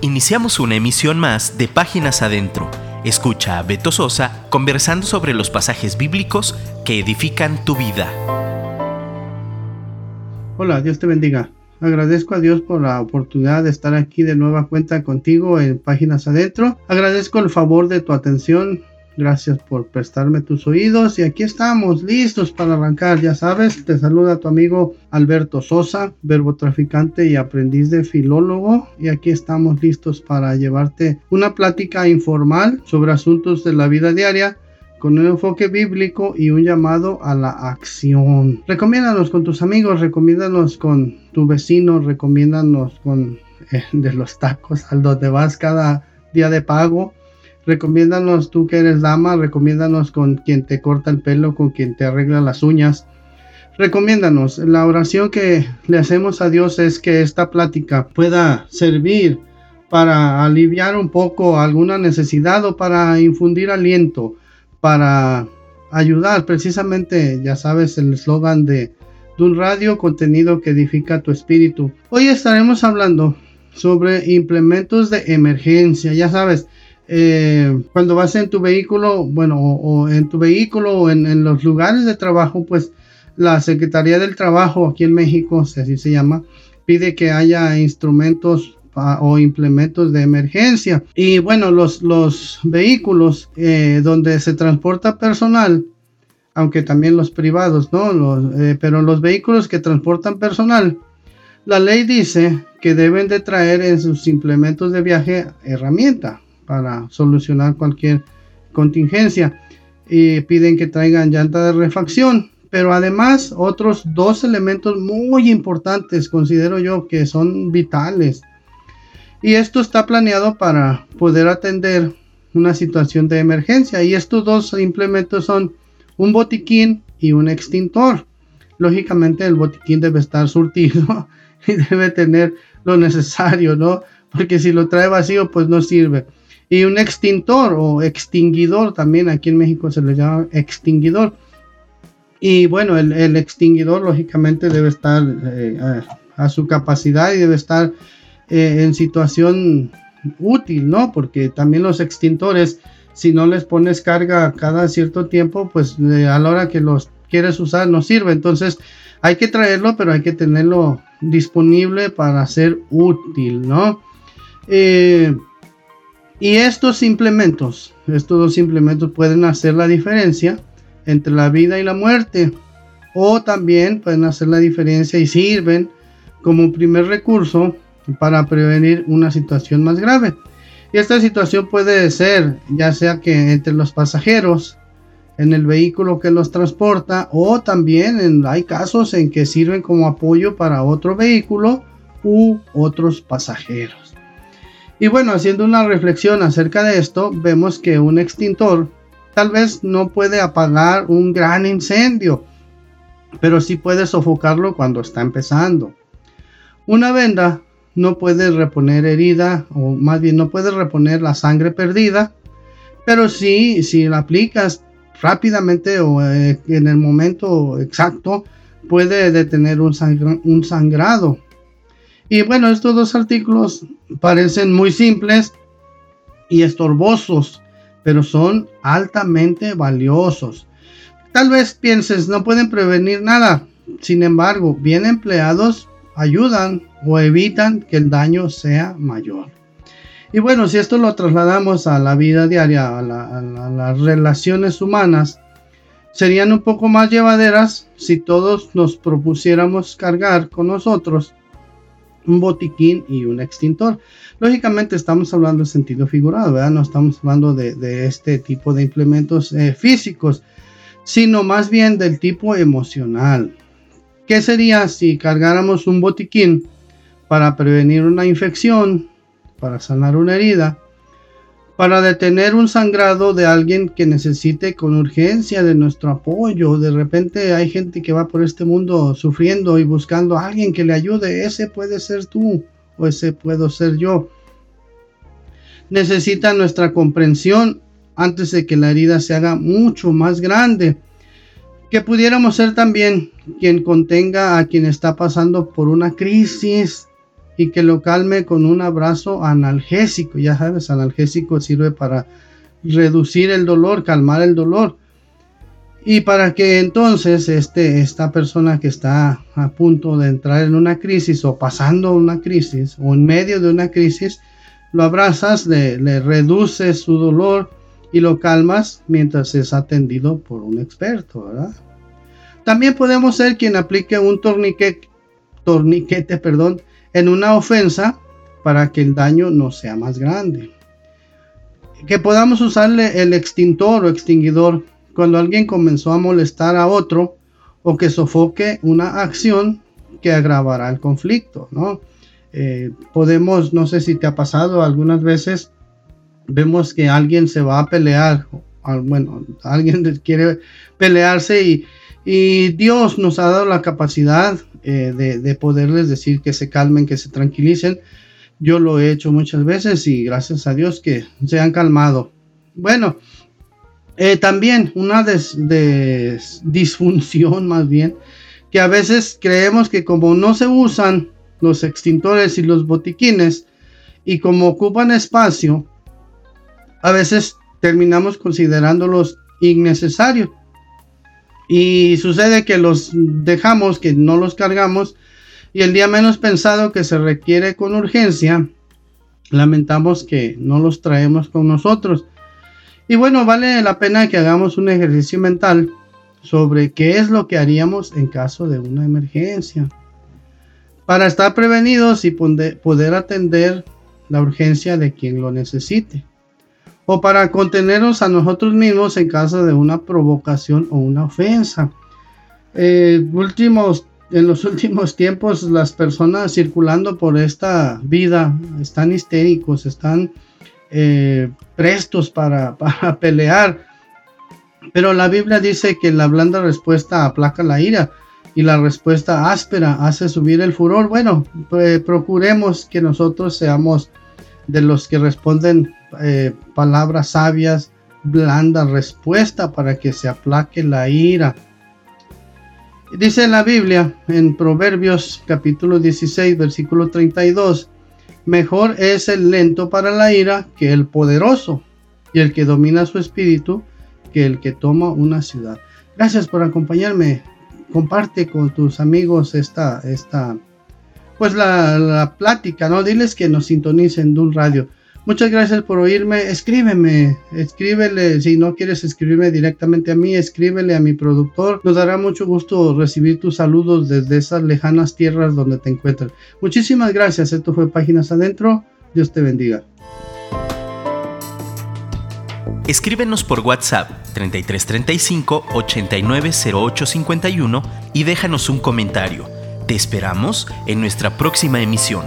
Iniciamos una emisión más de Páginas Adentro. Escucha a Beto Sosa conversando sobre los pasajes bíblicos que edifican tu vida. Hola, Dios te bendiga. Agradezco a Dios por la oportunidad de estar aquí de nueva cuenta contigo en Páginas Adentro. Agradezco el favor de tu atención Gracias por prestarme tus oídos y aquí estamos listos para arrancar. Ya sabes, te saluda tu amigo Alberto Sosa, verbo traficante y aprendiz de filólogo. Y aquí estamos listos para llevarte una plática informal sobre asuntos de la vida diaria con un enfoque bíblico y un llamado a la acción. Recomiéndanos con tus amigos, recomiéndanos con tu vecino, recomiéndanos con eh, de los tacos al donde vas cada día de pago Recomiéndanos tú que eres dama, recomiéndanos con quien te corta el pelo, con quien te arregla las uñas. Recomiéndanos. La oración que le hacemos a Dios es que esta plática pueda servir para aliviar un poco alguna necesidad o para infundir aliento, para ayudar. Precisamente, ya sabes, el eslogan de, de un radio, contenido que edifica tu espíritu. Hoy estaremos hablando sobre implementos de emergencia. Ya sabes, eh, cuando vas en tu vehículo, bueno, o, en tu vehículo o en, los lugares de trabajo, pues la Secretaría del Trabajo aquí en México, si así se llama, pide que haya instrumentos o implementos de emergencia. Y bueno, los, los vehículos eh, donde se transporta personal, aunque también los privados, ¿no? Eh, pero los vehículos que transportan personal, la ley dice que deben de traer en sus implementos de viaje herramienta para solucionar cualquier contingencia. Y piden que traigan llanta de refacción. Pero además otros dos elementos muy importantes considero yo que son vitales. Y esto está planeado para poder atender una situación de emergencia. Y estos dos implementos son un botiquín y un extintor. Lógicamente el botiquín debe estar surtido y debe tener lo necesario, ¿no? Porque si lo trae vacío, pues no sirve y un extintor o extinguidor, también aquí en México se le llama extinguidor. Y bueno, el, extinguidor lógicamente debe estar eh, a, su capacidad y debe estar eh, en situación útil, ¿no? Porque también los extintores, si no les pones carga cada cierto tiempo, pues eh, a la hora que los quieres usar no sirve. Entonces hay que traerlo, pero hay que tenerlo disponible para ser útil, ¿no? Y estos implementos, estos dos implementos pueden hacer la diferencia entre la vida y la muerte. O también pueden hacer la diferencia y sirven como primer recurso para prevenir una situación más grave. Y esta situación puede ser ya sea que entre los pasajeros en el vehículo que los transporta o también hay casos en que sirven como apoyo para otro vehículo u otros pasajeros. Y bueno, haciendo una reflexión acerca de esto, vemos que un extintor tal vez no puede apagar un gran incendio, pero sí puede sofocarlo cuando está empezando. Una venda no puede reponer herida, o más bien no puede reponer la sangre perdida, pero sí, si la aplicas rápidamente o eh, en el momento exacto, puede detener un, un sangrado. Y bueno, estos dos artículos parecen muy simples y estorbosos, pero son altamente valiosos. Tal vez pienses, no pueden prevenir nada. Sin embargo, bien empleados ayudan o evitan que el daño sea mayor. Y bueno, si esto lo trasladamos a la vida diaria, a, a las relaciones humanas, serían un poco más llevaderas si todos nos propusiéramos cargar con nosotros un botiquín y un extintor. Lógicamente estamos hablando en sentido figurado, ¿verdad? No estamos hablando de, este tipo de implementos eh, físicos, sino más bien del tipo emocional. ¿Qué sería si cargáramos un botiquín para prevenir una infección, para sanar una herida, para detener un sangrado de alguien que necesite con urgencia de nuestro apoyo. De repente hay gente que va por este mundo sufriendo y buscando a alguien que le ayude. Ese puede ser tú o ese puedo ser yo. Necesita nuestra comprensión antes de que la herida se haga mucho más grande. Que pudiéramos ser también quien contenga a quien está pasando por una crisis y que lo calme con un abrazo analgésico. Ya sabes, analgésico sirve para reducir el dolor, calmar el dolor. Y para que entonces este, esta persona que está a punto de entrar en una crisis o pasando una crisis o en medio de una crisis, lo abrazas, le, le reduces su dolor y lo calmas mientras es atendido por un experto, ¿verdad? También podemos ser quien aplique un torniquete, torniquete perdón, en una ofensa para que el daño no sea más grande. Que podamos usarle el extintor o extinguidor cuando alguien comenzó a molestar a otro o que sofoque una acción que agravará el conflicto, ¿no? Eh, podemos, no sé si te ha pasado algunas veces, vemos que alguien se va a pelear, bueno, alguien quiere pelearse y, y Dios nos ha dado la capacidad eh, de, poderles decir que se calmen, que se tranquilicen. Yo lo he hecho muchas veces y gracias a Dios que se han calmado. Bueno, eh, también una de, disfunción más bien, que a veces creemos que como no se usan los extintores y los botiquines y como ocupan espacio, a veces terminamos considerándolos innecesarios. Y sucede que los dejamos, que no los cargamos, y el día menos pensado que se requiere con urgencia, lamentamos que no los traemos con nosotros. Y bueno, vale la pena que hagamos un ejercicio mental sobre qué es lo que haríamos en caso de una emergencia. Para estar prevenidos y poder atender la urgencia de quien lo necesite o para contenernos a nosotros mismos en caso de una provocación o una ofensa. Eh, últimos, en los últimos tiempos las personas circulando por esta vida están histéricos, están eh, prestos para, para pelear. Pero la Biblia dice que la blanda respuesta aplaca la ira y la respuesta áspera hace subir el furor. Bueno, pues, procuremos que nosotros seamos de los que responden eh, palabras sabias, blanda respuesta para que se aplaque la ira. Dice la Biblia en Proverbios capítulo 16 versículo 32, mejor es el lento para la ira que el poderoso y el que domina su espíritu que el que toma una ciudad. Gracias por acompañarme. Comparte con tus amigos esta, esta pues la, plática, ¿no? Diles que nos sintonicen de un radio. Muchas gracias por oírme. Escríbeme, escríbele. Si no quieres escribirme directamente a mí, escríbele a mi productor. Nos dará mucho gusto recibir tus saludos desde esas lejanas tierras donde te encuentras. Muchísimas gracias. Esto fue Páginas Adentro. Dios te bendiga. Escríbenos por WhatsApp 3335 890851 y déjanos un comentario. Te esperamos en nuestra próxima emisión.